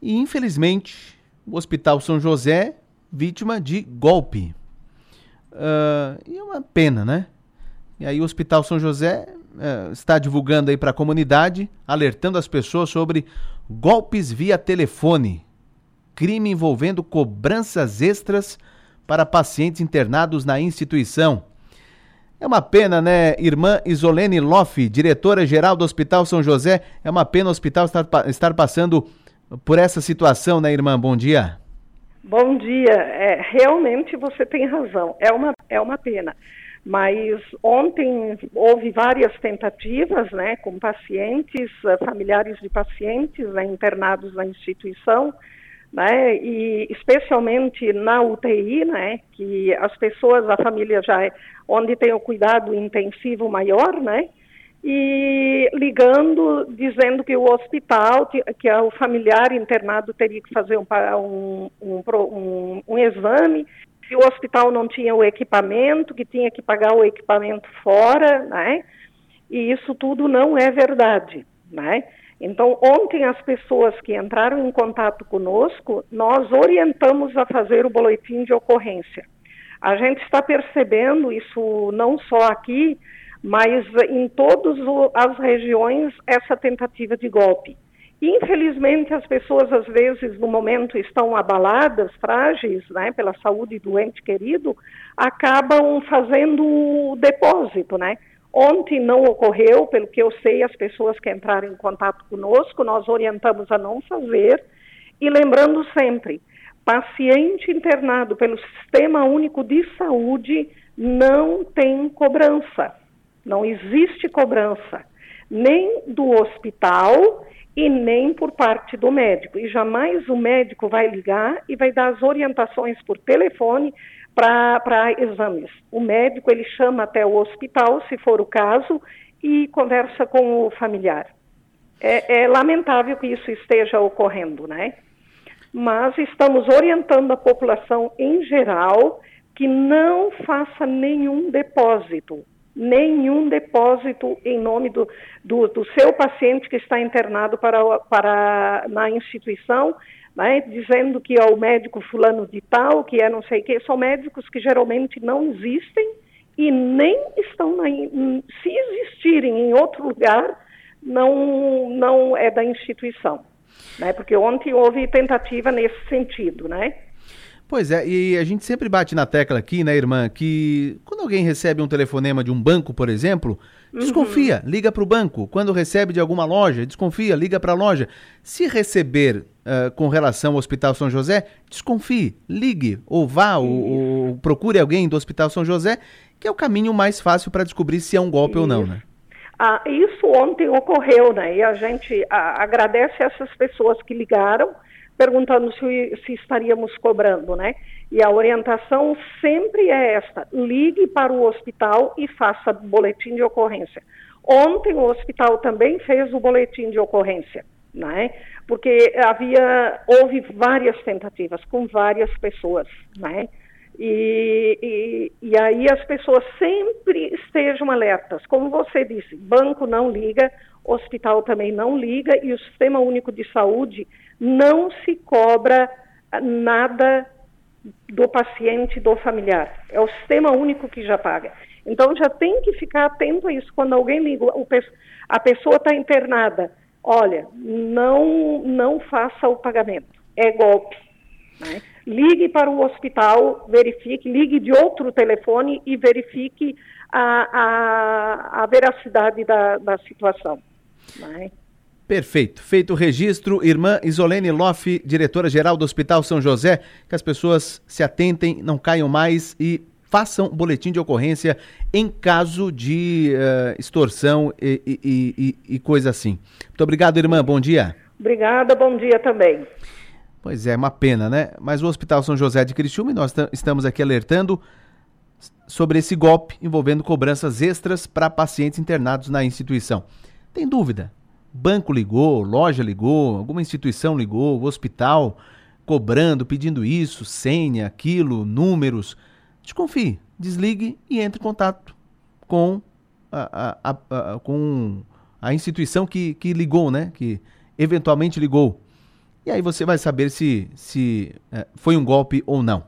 E infelizmente, o Hospital São José, vítima de golpe. Uh, e é uma pena, né? E aí o Hospital São José uh, está divulgando aí para a comunidade, alertando as pessoas sobre golpes via telefone, crime envolvendo cobranças extras para pacientes internados na instituição. É uma pena, né, irmã Isolene Loff, diretora-geral do Hospital São José, é uma pena o hospital estar, estar passando por essa situação, né, irmã? Bom dia. Bom dia. É, realmente você tem razão. É uma, é uma pena. Mas ontem houve várias tentativas, né, com pacientes, eh, familiares de pacientes né, internados na instituição, né, e especialmente na UTI, né, que as pessoas, a família já é onde tem o cuidado intensivo maior, né, e ligando, dizendo que o hospital, que, o familiar internado teria que fazer um, um, um, um exame, que o hospital não tinha o equipamento, que tinha que pagar o equipamento fora, né? E isso tudo não é verdade, né? Então, ontem as pessoas que entraram em contato conosco, nós orientamos a fazer o boletim de ocorrência. A gente está percebendo isso não só aqui, mas em todas as regiões essa tentativa de golpe. Infelizmente, as pessoas às vezes no momento estão abaladas, frágeis, né, pela saúde do ente querido, acabam fazendo o depósito, né? Ontem não ocorreu, pelo que eu sei, as pessoas que entraram em contato conosco, nós orientamos a não fazer. E lembrando sempre, paciente internado pelo Sistema Único de Saúde não tem cobrança. Não existe cobrança, nem do hospital e nem por parte do médico. E jamais o médico vai ligar e vai dar as orientações por telefone para exames. O médico ele chama até o hospital, se for o caso, e conversa com o familiar. É, é lamentável que isso esteja ocorrendo, né? Mas estamos orientando a população em geral que não faça nenhum depósito, nenhum depósito em nome do, do, do seu paciente que está internado para, para na instituição né, dizendo que é o médico fulano de tal, que é não sei o que, são médicos que geralmente não existem e nem estão na, se existirem em outro lugar, não, não é da instituição. Né, porque ontem houve tentativa nesse sentido, né? Pois é, e a gente sempre bate na tecla aqui, né, irmã, que quando alguém recebe um telefonema de um banco, por exemplo, desconfia, uhum. liga para o banco. Quando recebe de alguma loja, desconfia, liga para a loja. Se receber uh, com relação ao Hospital São José, desconfie, ligue ou vá ou, ou, procure alguém do Hospital São José, que é o caminho mais fácil para descobrir se é um golpe ou não, né? Ah, isso ontem ocorreu, né? E a gente a, agradece essas pessoas que ligaram perguntando se, se estaríamos cobrando, né? E a orientação sempre é esta: ligue para o hospital e faça boletim de ocorrência. Ontem o hospital também fez o boletim de ocorrência, né? Porque havia houve várias tentativas com várias pessoas, né? E, e, e, aí as pessoas sempre estejam alertas. Como você disse, banco não liga, hospital também não liga e o Sistema Único de Saúde não se cobra nada do paciente, do familiar. É o sistema único que já paga. Então já tem que ficar atento a isso. Quando alguém liga, a pessoa está internada, olha, não, não faça o pagamento. É golpe. Né? Ligue para o hospital, verifique, ligue de outro telefone e verifique a, a, a veracidade da, da situação. Perfeito. Feito o registro, irmã Isolene Loff, diretora-geral do Hospital São José, que as pessoas se atentem, não caiam mais e façam boletim de ocorrência em caso de uh, extorsão e, e, e, e, coisa assim. Muito obrigado, irmã. Bom dia. Obrigada, bom dia também. Pois é, uma pena, né? Mas o Hospital São José de Criciúma, nós estamos aqui alertando sobre esse golpe envolvendo cobranças extras para pacientes internados na instituição. Tem dúvida? Banco ligou, loja ligou, alguma instituição ligou, hospital cobrando, pedindo isso, senha, aquilo, números. Desconfie, desligue e entre em contato com a, a, a, com a instituição que, que ligou, né? Que eventualmente ligou. E aí você vai saber se, se é, foi um golpe ou não.